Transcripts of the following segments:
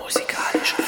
musikalische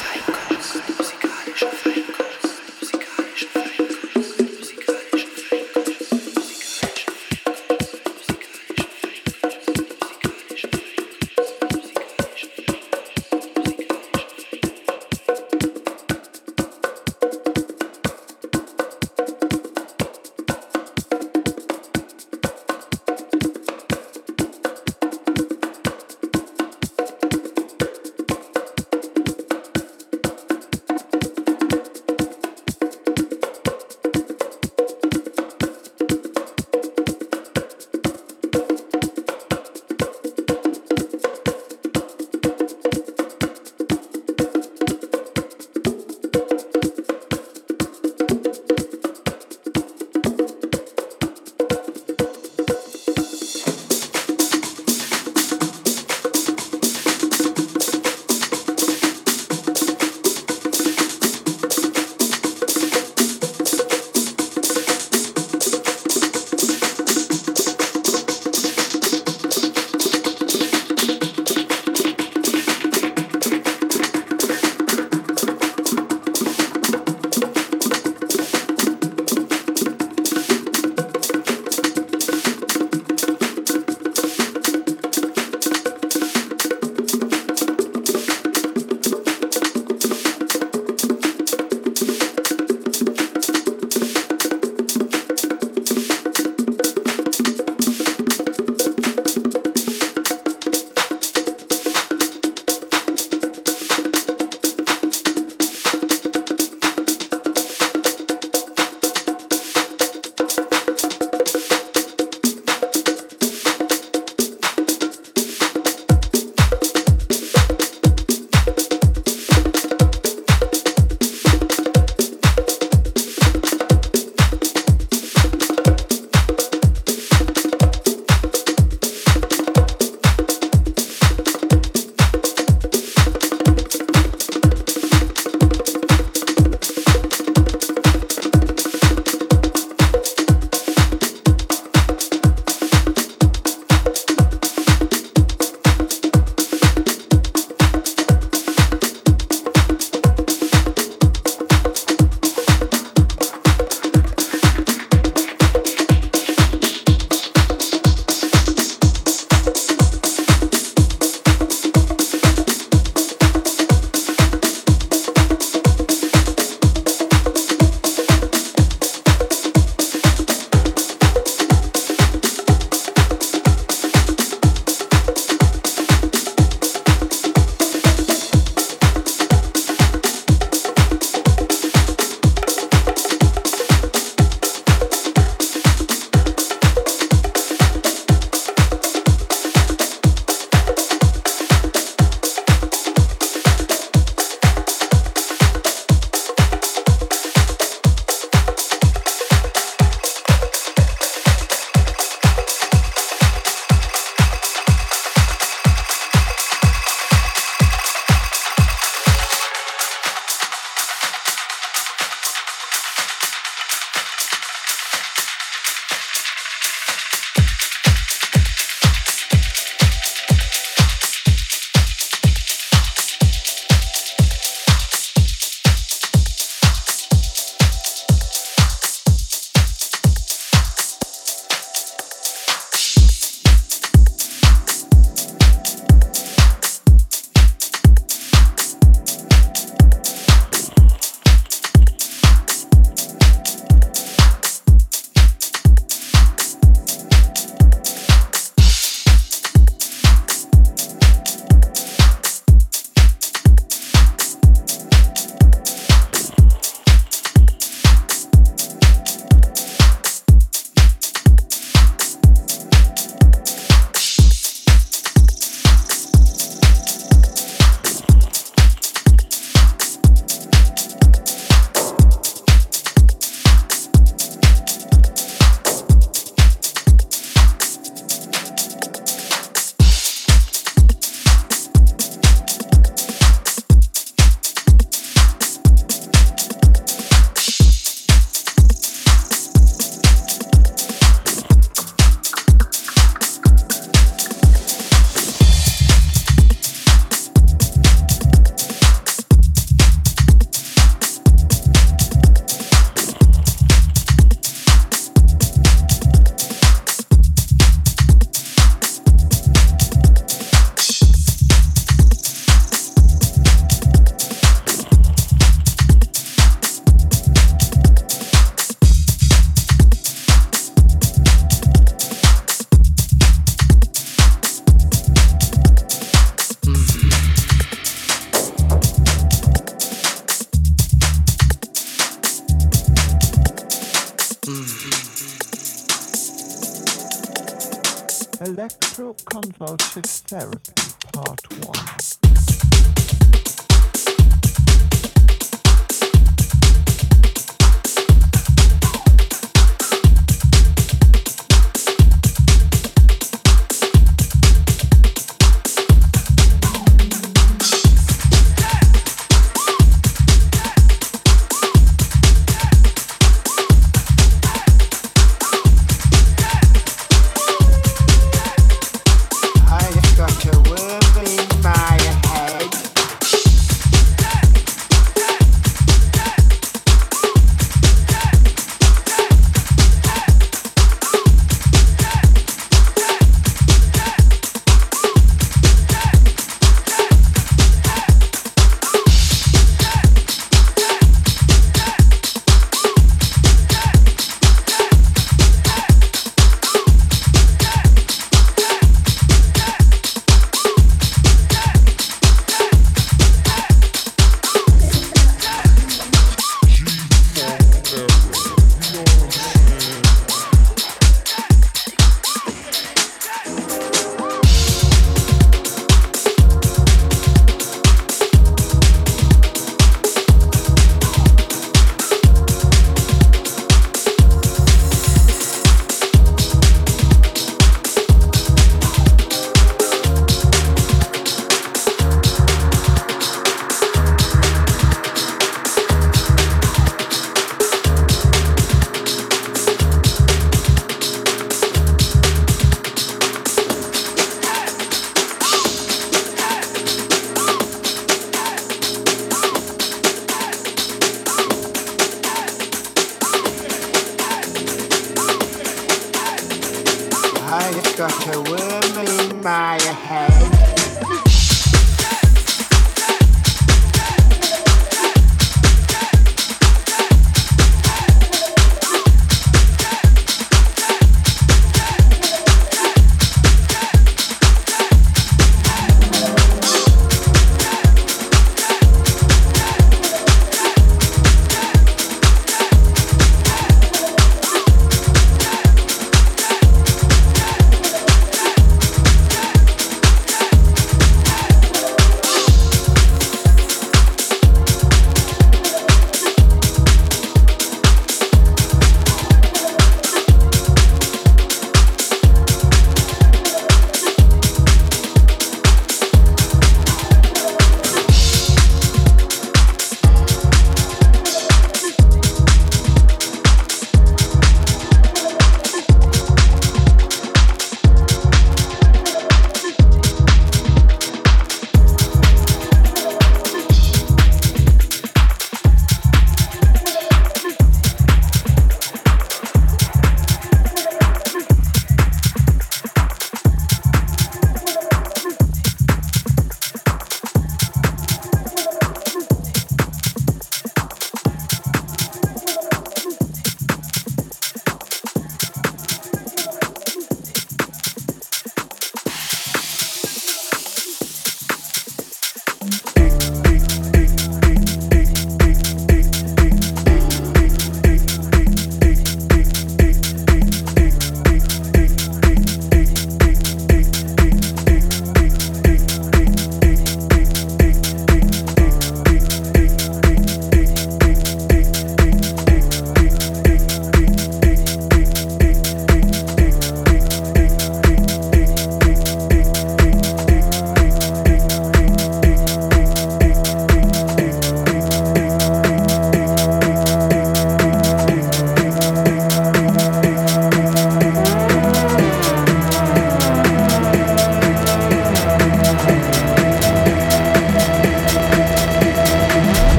Electroconvulsive Therapy, Part 1.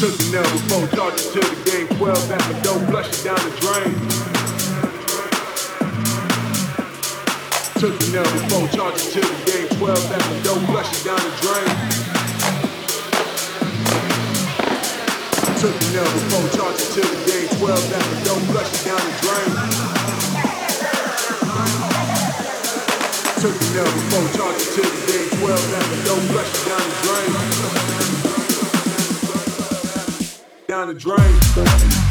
Took the nail before, charged to the game. 12 back the door, flush it down the drain. Took the nail before, charged to the game. 12 back the door, flush it down the drain. Took the nail before, charged to the game. 12 back the door, flush it down the drain. Took the nail before, charged to the game. 12 back the door, flush it down the drain down the drain.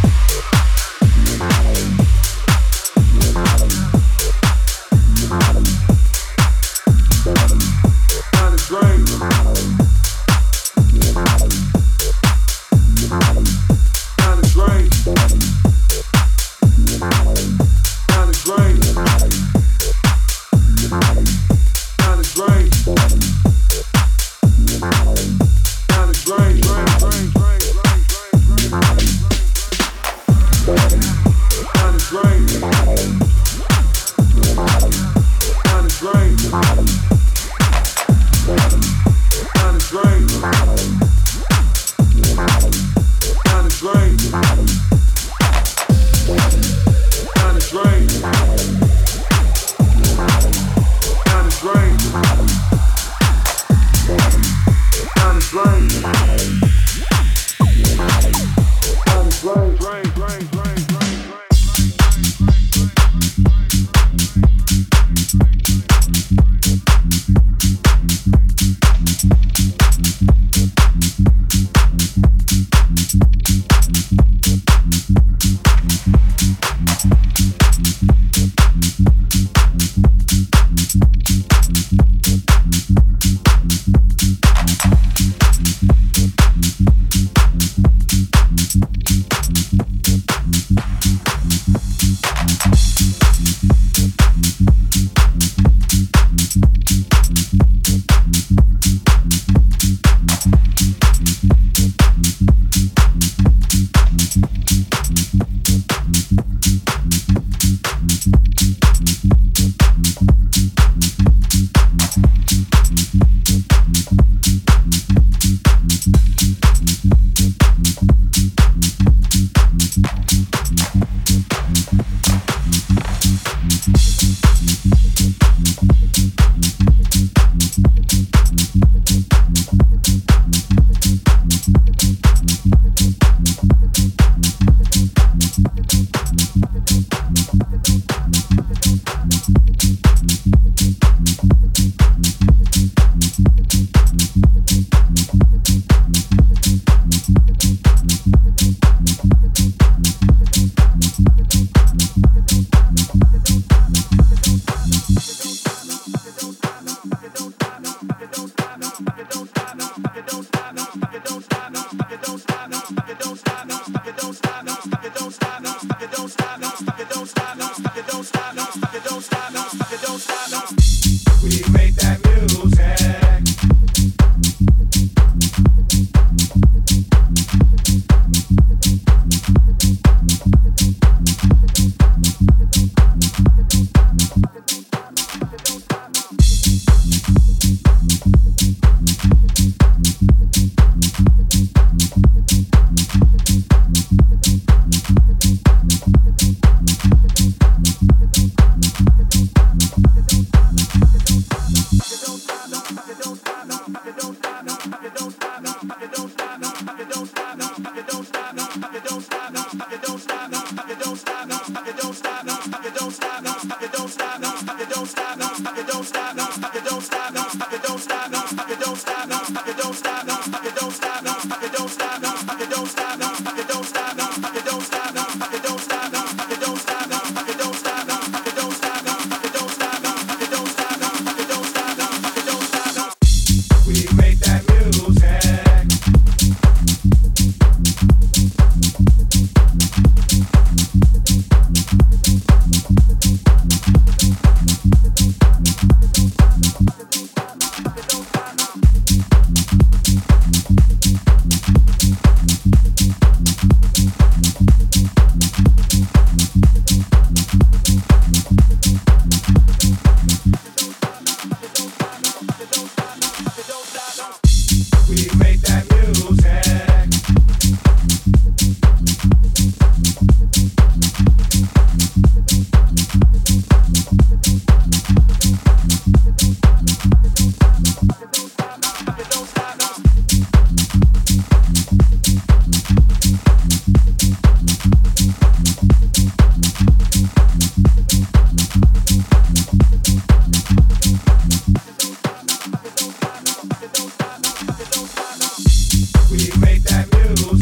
It takes my blood,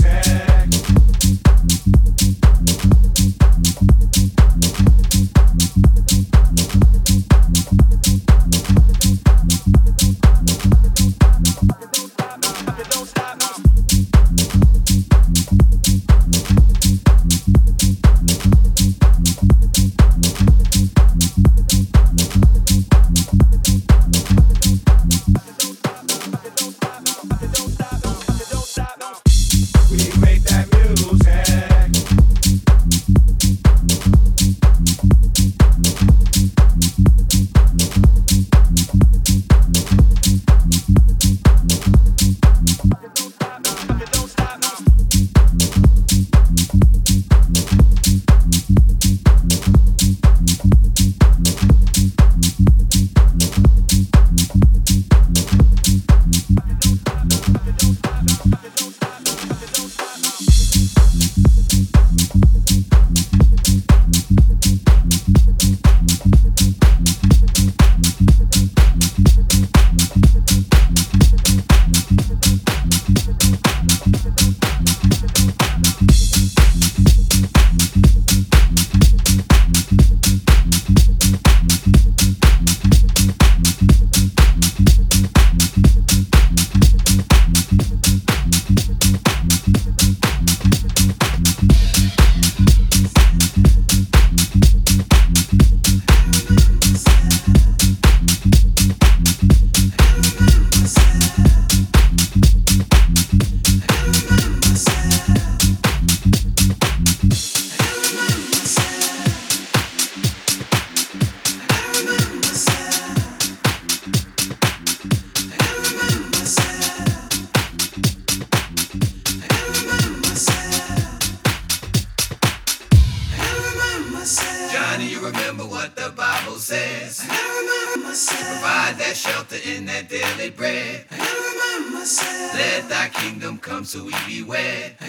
then I will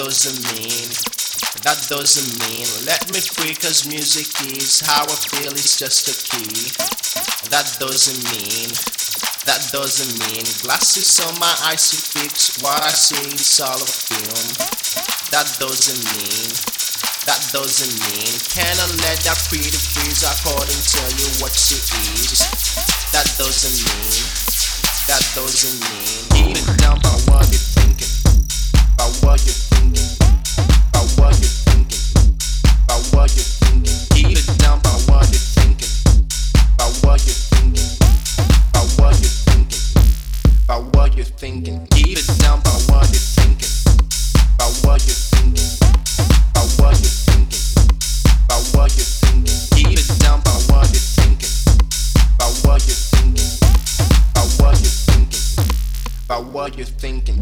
doesn't mean that doesn't mean. let me free cause music is how I feel it's just a key. That doesn't mean that doesn't mean. Glasses on my eyes to fix what I see is all a film. That doesn't mean that doesn't mean. Can I let that pretty freeze? According tell you what she is. That doesn't mean that doesn't mean. What you're thinking by what you're thinking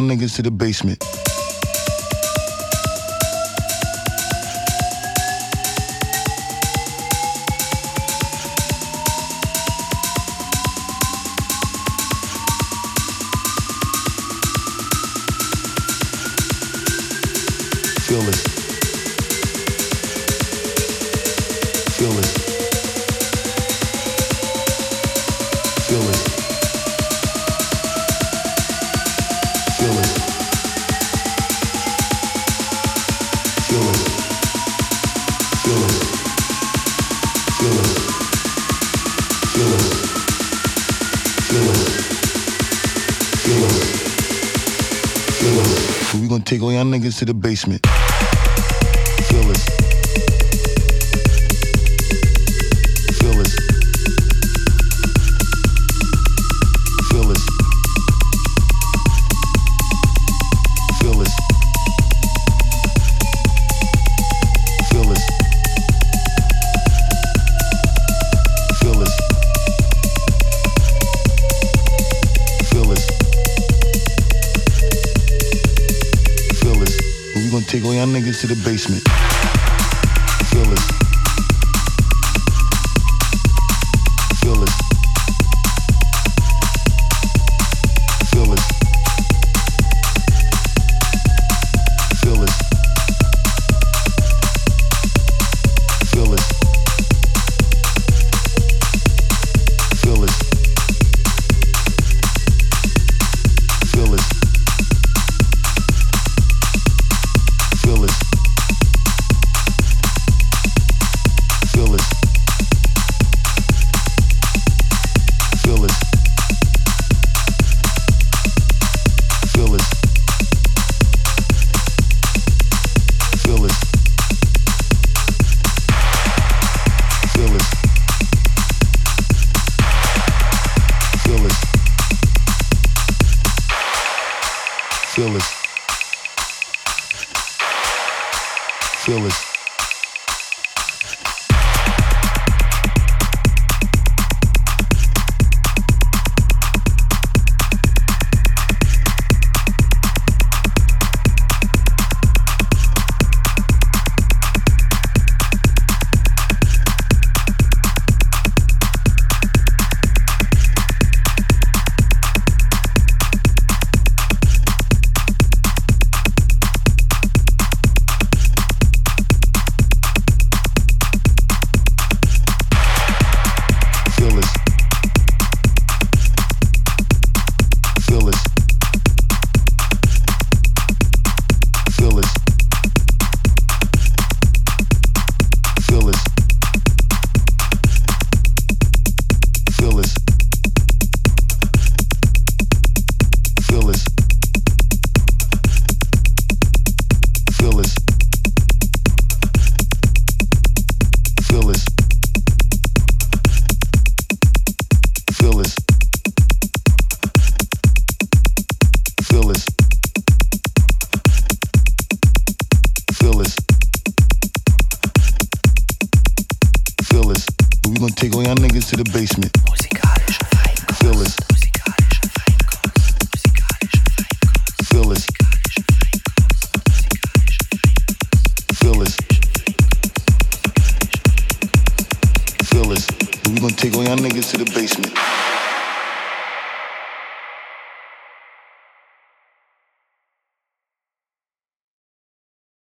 young niggas to the basement. Y'all niggas to the basement. целых целых